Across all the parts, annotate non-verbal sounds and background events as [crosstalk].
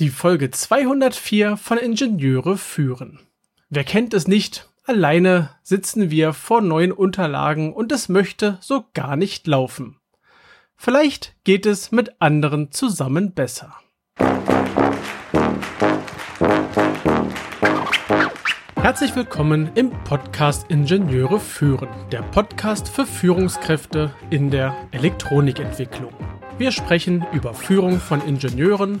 Die Folge 204 von Ingenieure führen. Wer kennt es nicht? Alleine sitzen wir vor neuen Unterlagen und es möchte so gar nicht laufen. Vielleicht geht es mit anderen zusammen besser. Herzlich willkommen im Podcast Ingenieure führen, der Podcast für Führungskräfte in der Elektronikentwicklung. Wir sprechen über Führung von Ingenieuren,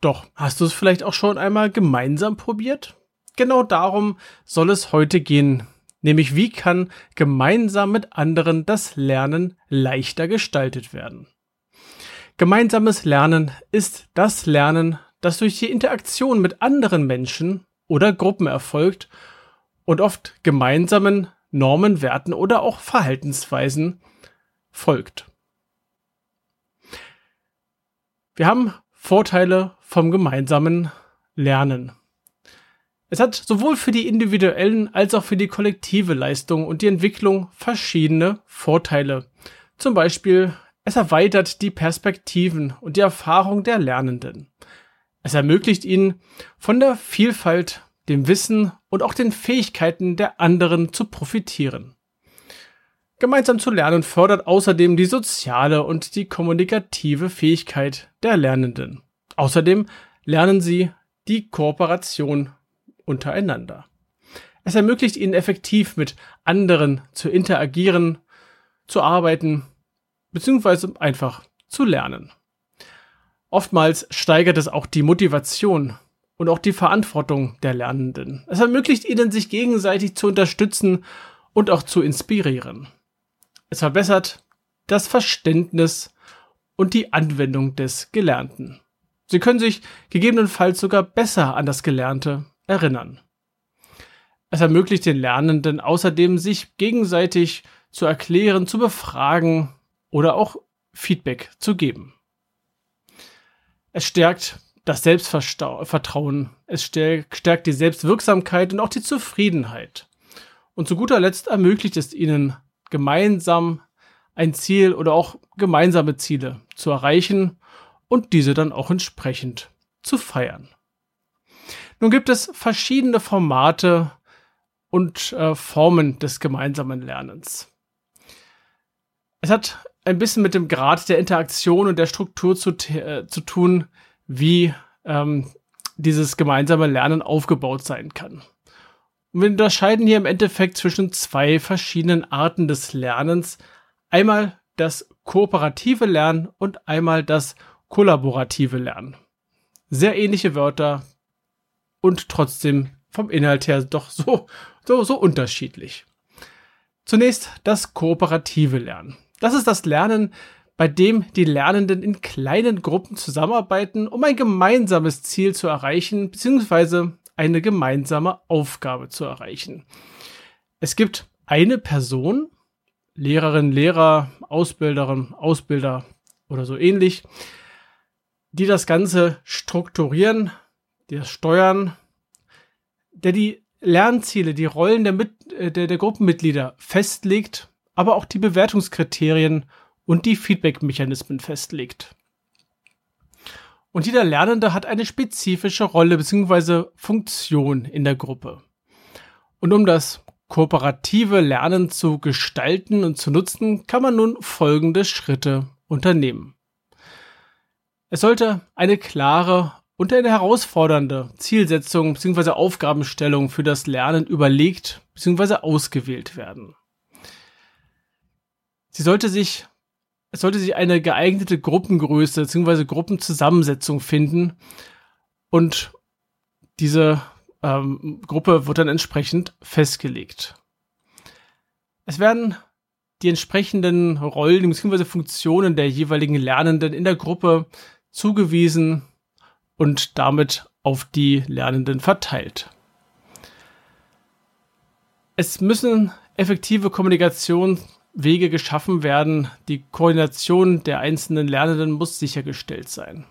Doch, hast du es vielleicht auch schon einmal gemeinsam probiert? Genau darum soll es heute gehen. Nämlich wie kann gemeinsam mit anderen das Lernen leichter gestaltet werden. Gemeinsames Lernen ist das Lernen, das durch die Interaktion mit anderen Menschen oder Gruppen erfolgt und oft gemeinsamen Normen, Werten oder auch Verhaltensweisen folgt. Wir haben Vorteile vom gemeinsamen Lernen. Es hat sowohl für die individuellen als auch für die kollektive Leistung und die Entwicklung verschiedene Vorteile. Zum Beispiel, es erweitert die Perspektiven und die Erfahrung der Lernenden. Es ermöglicht ihnen, von der Vielfalt, dem Wissen und auch den Fähigkeiten der anderen zu profitieren. Gemeinsam zu lernen fördert außerdem die soziale und die kommunikative Fähigkeit der Lernenden. Außerdem lernen sie die Kooperation untereinander. Es ermöglicht ihnen effektiv mit anderen zu interagieren, zu arbeiten, beziehungsweise einfach zu lernen. Oftmals steigert es auch die Motivation und auch die Verantwortung der Lernenden. Es ermöglicht ihnen, sich gegenseitig zu unterstützen und auch zu inspirieren. Es verbessert das Verständnis und die Anwendung des Gelernten. Sie können sich gegebenenfalls sogar besser an das Gelernte erinnern. Es ermöglicht den Lernenden außerdem, sich gegenseitig zu erklären, zu befragen oder auch Feedback zu geben. Es stärkt das Selbstvertrauen, es stärkt die Selbstwirksamkeit und auch die Zufriedenheit. Und zu guter Letzt ermöglicht es ihnen, gemeinsam ein Ziel oder auch gemeinsame Ziele zu erreichen und diese dann auch entsprechend zu feiern. Nun gibt es verschiedene Formate und äh, Formen des gemeinsamen Lernens. Es hat ein bisschen mit dem Grad der Interaktion und der Struktur zu, äh, zu tun, wie ähm, dieses gemeinsame Lernen aufgebaut sein kann. Und wir unterscheiden hier im Endeffekt zwischen zwei verschiedenen Arten des Lernens. Einmal das kooperative Lernen und einmal das kollaborative Lernen. Sehr ähnliche Wörter und trotzdem vom Inhalt her doch so, so, so unterschiedlich. Zunächst das kooperative Lernen. Das ist das Lernen, bei dem die Lernenden in kleinen Gruppen zusammenarbeiten, um ein gemeinsames Ziel zu erreichen, beziehungsweise eine gemeinsame Aufgabe zu erreichen. Es gibt eine Person, Lehrerin, Lehrer, Ausbilderin, Ausbilder oder so ähnlich, die das Ganze strukturieren, die das steuern, der die Lernziele, die Rollen der, Mit äh, der, der Gruppenmitglieder festlegt, aber auch die Bewertungskriterien und die Feedback-Mechanismen festlegt. Und jeder Lernende hat eine spezifische Rolle bzw. Funktion in der Gruppe. Und um das kooperative Lernen zu gestalten und zu nutzen, kann man nun folgende Schritte unternehmen. Es sollte eine klare und eine herausfordernde Zielsetzung bzw. Aufgabenstellung für das Lernen überlegt bzw. ausgewählt werden. Sie sollte sich es sollte sich eine geeignete Gruppengröße bzw. Gruppenzusammensetzung finden und diese ähm, Gruppe wird dann entsprechend festgelegt. Es werden die entsprechenden Rollen bzw. Funktionen der jeweiligen Lernenden in der Gruppe zugewiesen und damit auf die Lernenden verteilt. Es müssen effektive Kommunikationswege geschaffen werden. Die Koordination der einzelnen Lernenden muss sichergestellt sein.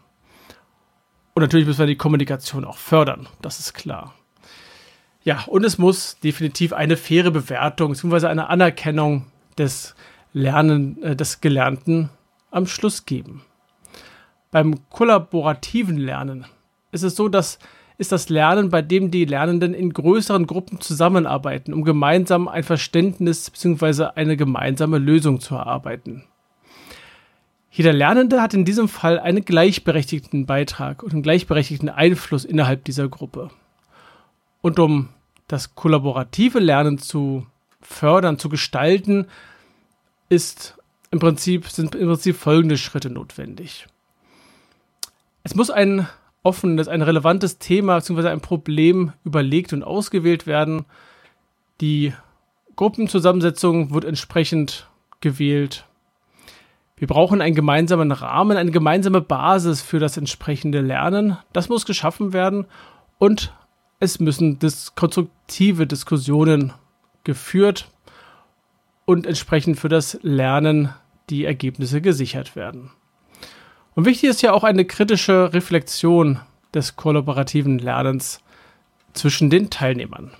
Und natürlich müssen wir die Kommunikation auch fördern, das ist klar. Ja, und es muss definitiv eine faire Bewertung bzw. eine Anerkennung des Lernen, äh, des Gelernten am Schluss geben. Beim kollaborativen Lernen ist es so, dass ist das Lernen, bei dem die Lernenden in größeren Gruppen zusammenarbeiten, um gemeinsam ein Verständnis bzw. eine gemeinsame Lösung zu erarbeiten. Jeder Lernende hat in diesem Fall einen gleichberechtigten Beitrag und einen gleichberechtigten Einfluss innerhalb dieser Gruppe. Und um das kollaborative Lernen zu fördern, zu gestalten, ist im Prinzip, sind im Prinzip folgende Schritte notwendig. Es muss ein offenes, ein relevantes Thema bzw. ein Problem überlegt und ausgewählt werden. Die Gruppenzusammensetzung wird entsprechend gewählt. Wir brauchen einen gemeinsamen Rahmen, eine gemeinsame Basis für das entsprechende Lernen. Das muss geschaffen werden und es müssen dis konstruktive Diskussionen geführt und entsprechend für das Lernen die Ergebnisse gesichert werden. Und wichtig ist ja auch eine kritische Reflexion des kollaborativen Lernens zwischen den Teilnehmern.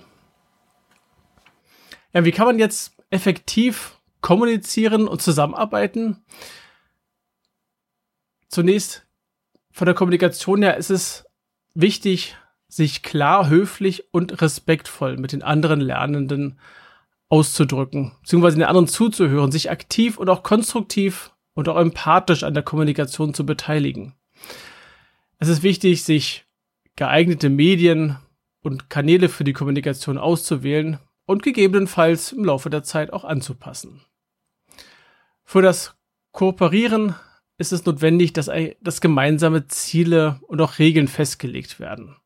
Ja, wie kann man jetzt effektiv kommunizieren und zusammenarbeiten. Zunächst von der Kommunikation her ist es wichtig, sich klar, höflich und respektvoll mit den anderen Lernenden auszudrücken, beziehungsweise den anderen zuzuhören, sich aktiv und auch konstruktiv und auch empathisch an der Kommunikation zu beteiligen. Es ist wichtig, sich geeignete Medien und Kanäle für die Kommunikation auszuwählen und gegebenenfalls im Laufe der Zeit auch anzupassen. Für das Kooperieren ist es notwendig, dass, dass gemeinsame Ziele und auch Regeln festgelegt werden.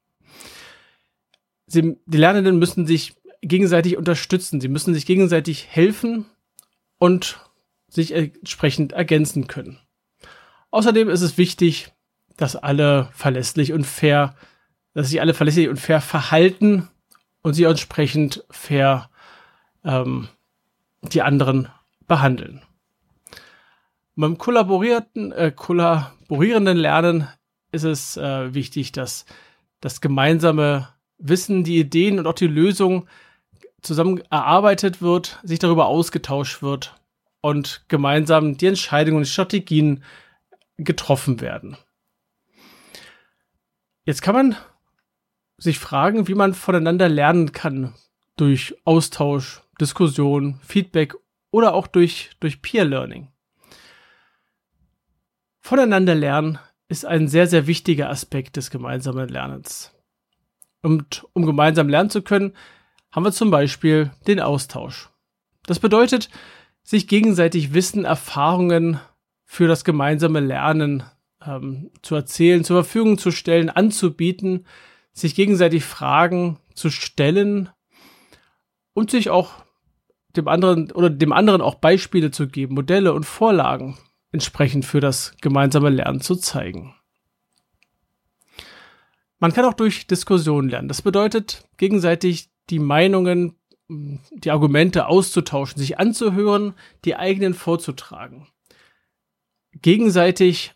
Sie, die Lernenden müssen sich gegenseitig unterstützen, sie müssen sich gegenseitig helfen und sich entsprechend ergänzen können. Außerdem ist es wichtig, dass alle verlässlich und fair, dass sich alle verlässlich und fair verhalten und sie entsprechend fair ähm, die anderen behandeln. Beim kollaborierten, äh, kollaborierenden Lernen ist es äh, wichtig, dass das gemeinsame Wissen, die Ideen und auch die Lösung zusammen erarbeitet wird, sich darüber ausgetauscht wird und gemeinsam die Entscheidungen und Strategien getroffen werden. Jetzt kann man sich fragen, wie man voneinander lernen kann durch Austausch, Diskussion, Feedback oder auch durch, durch Peer Learning. Voneinander lernen ist ein sehr, sehr wichtiger Aspekt des gemeinsamen Lernens. Und um gemeinsam lernen zu können, haben wir zum Beispiel den Austausch. Das bedeutet, sich gegenseitig Wissen, Erfahrungen für das gemeinsame Lernen ähm, zu erzählen, zur Verfügung zu stellen, anzubieten, sich gegenseitig Fragen zu stellen und sich auch dem anderen oder dem anderen auch Beispiele zu geben, Modelle und Vorlagen, entsprechend für das gemeinsame Lernen zu zeigen. Man kann auch durch Diskussion lernen. Das bedeutet, gegenseitig die Meinungen, die Argumente auszutauschen, sich anzuhören, die eigenen vorzutragen. Gegenseitig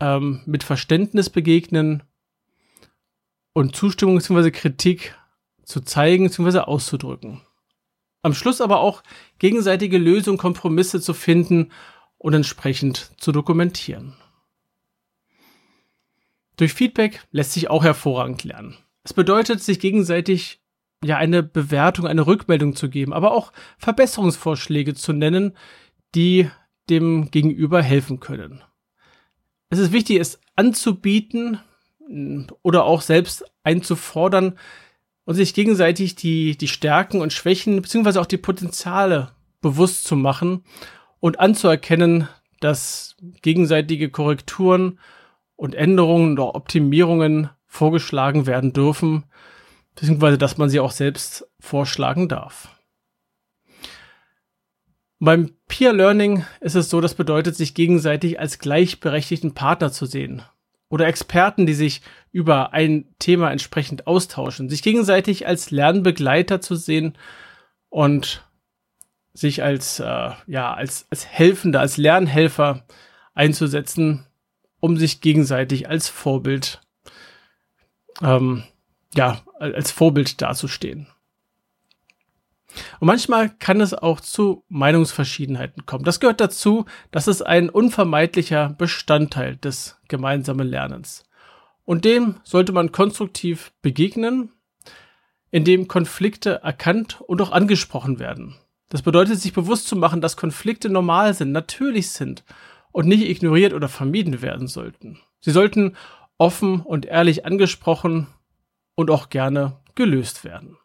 ähm, mit Verständnis begegnen und Zustimmung bzw. Kritik zu zeigen bzw. auszudrücken. Am Schluss aber auch gegenseitige Lösungen, Kompromisse zu finden und entsprechend zu dokumentieren. Durch Feedback lässt sich auch hervorragend lernen. Es bedeutet, sich gegenseitig ja eine Bewertung, eine Rückmeldung zu geben, aber auch Verbesserungsvorschläge zu nennen, die dem Gegenüber helfen können. Es ist wichtig, es anzubieten oder auch selbst einzufordern und sich gegenseitig die, die Stärken und Schwächen beziehungsweise auch die Potenziale bewusst zu machen und anzuerkennen, dass gegenseitige Korrekturen und Änderungen oder Optimierungen vorgeschlagen werden dürfen, beziehungsweise dass man sie auch selbst vorschlagen darf. Beim Peer Learning ist es so, das bedeutet, sich gegenseitig als gleichberechtigten Partner zu sehen oder Experten, die sich über ein Thema entsprechend austauschen, sich gegenseitig als Lernbegleiter zu sehen und sich als, äh, ja, als, als Helfender, als Lernhelfer einzusetzen, um sich gegenseitig als Vorbild, ähm, ja, als Vorbild dazustehen. Und manchmal kann es auch zu Meinungsverschiedenheiten kommen. Das gehört dazu, das ist ein unvermeidlicher Bestandteil des gemeinsamen Lernens. Und dem sollte man konstruktiv begegnen, indem Konflikte erkannt und auch angesprochen werden. Das bedeutet, sich bewusst zu machen, dass Konflikte normal sind, natürlich sind und nicht ignoriert oder vermieden werden sollten. Sie sollten offen und ehrlich angesprochen und auch gerne gelöst werden.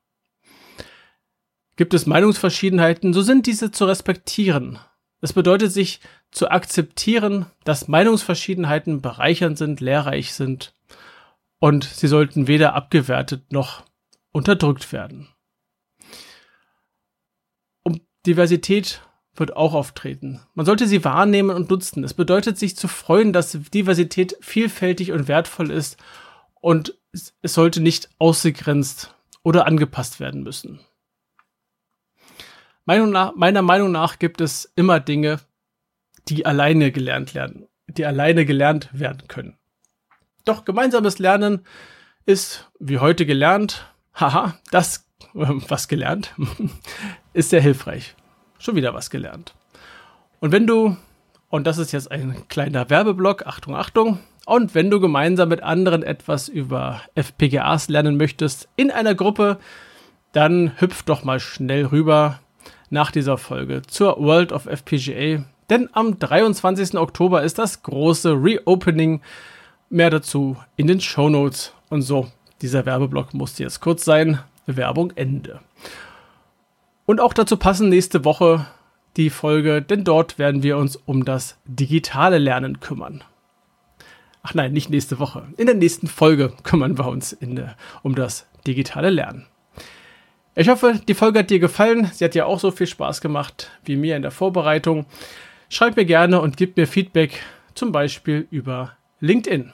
Gibt es Meinungsverschiedenheiten, so sind diese zu respektieren. Es bedeutet sich zu akzeptieren, dass Meinungsverschiedenheiten bereichernd sind, lehrreich sind und sie sollten weder abgewertet noch unterdrückt werden. Um Diversität wird auch auftreten. Man sollte sie wahrnehmen und nutzen. Es bedeutet sich zu freuen, dass Diversität vielfältig und wertvoll ist und es sollte nicht ausgegrenzt oder angepasst werden müssen. Meiner Meinung nach gibt es immer Dinge, die alleine gelernt werden, die alleine gelernt werden können. Doch gemeinsames Lernen ist, wie heute gelernt, [laughs] haha, das, äh, was gelernt, [laughs] ist sehr hilfreich. Schon wieder was gelernt. Und wenn du, und das ist jetzt ein kleiner Werbeblock, Achtung, Achtung, und wenn du gemeinsam mit anderen etwas über FPGAs lernen möchtest in einer Gruppe, dann hüpf doch mal schnell rüber nach dieser Folge zur World of FPGA, denn am 23. Oktober ist das große Reopening. Mehr dazu in den Show Notes und so. Dieser Werbeblock musste jetzt kurz sein. Werbung Ende. Und auch dazu passen nächste Woche die Folge, denn dort werden wir uns um das digitale Lernen kümmern. Ach nein, nicht nächste Woche. In der nächsten Folge kümmern wir uns in, um das digitale Lernen. Ich hoffe, die Folge hat dir gefallen. Sie hat dir auch so viel Spaß gemacht wie mir in der Vorbereitung. Schreib mir gerne und gib mir Feedback, zum Beispiel über LinkedIn.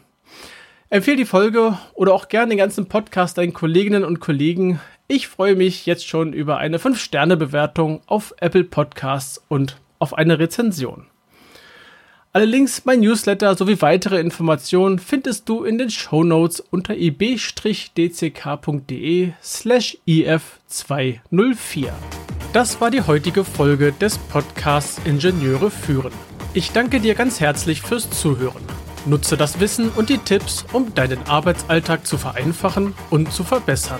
Empfehle die Folge oder auch gerne den ganzen Podcast deinen Kolleginnen und Kollegen. Ich freue mich jetzt schon über eine 5-Sterne-Bewertung auf Apple Podcasts und auf eine Rezension. Alle Links, mein Newsletter sowie weitere Informationen findest du in den Show Notes unter ib-dck.de slash if204. Das war die heutige Folge des Podcasts Ingenieure führen. Ich danke dir ganz herzlich fürs Zuhören. Nutze das Wissen und die Tipps, um deinen Arbeitsalltag zu vereinfachen und zu verbessern.